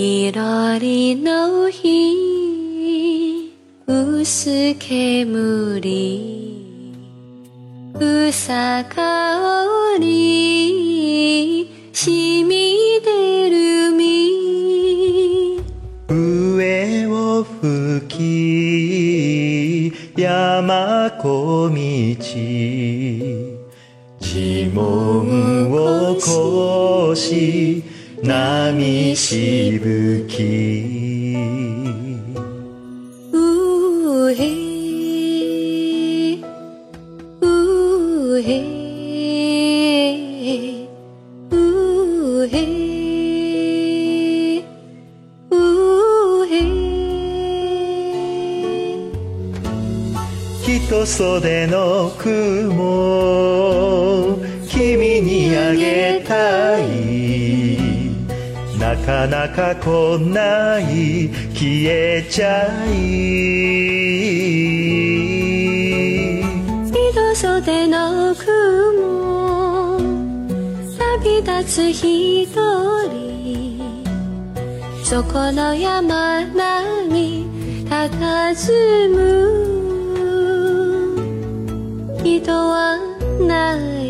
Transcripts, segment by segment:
いろりの日薄煙草香り染み出る実上を吹き山小道地紋を越し波しぶき。うへ。うへ。うへ。うへ。人袖の雲君にあげたかなか来ない消えちゃい人袖の雲旅立つ一人そこの山並み佇む。人はない。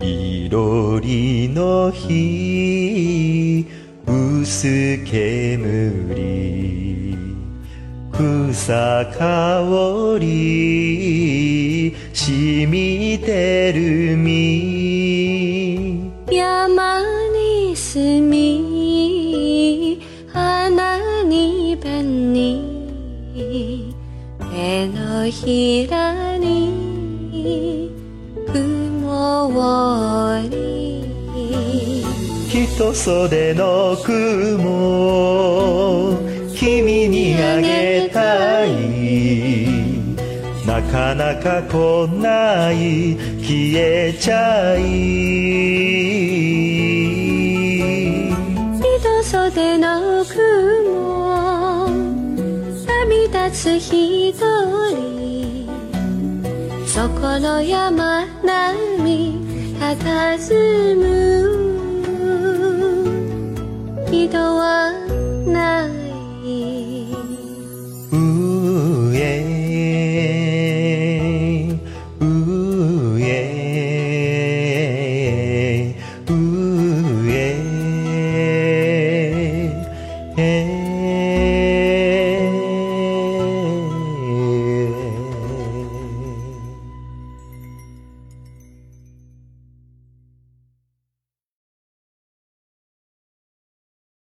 いろりの日薄煙草香り染みてる実山に住みのひらに雲り。人袖の雲君にあげたい。なかなか来ない消えちゃい。人袖の雲つ一人そこの山並み佇む。人はない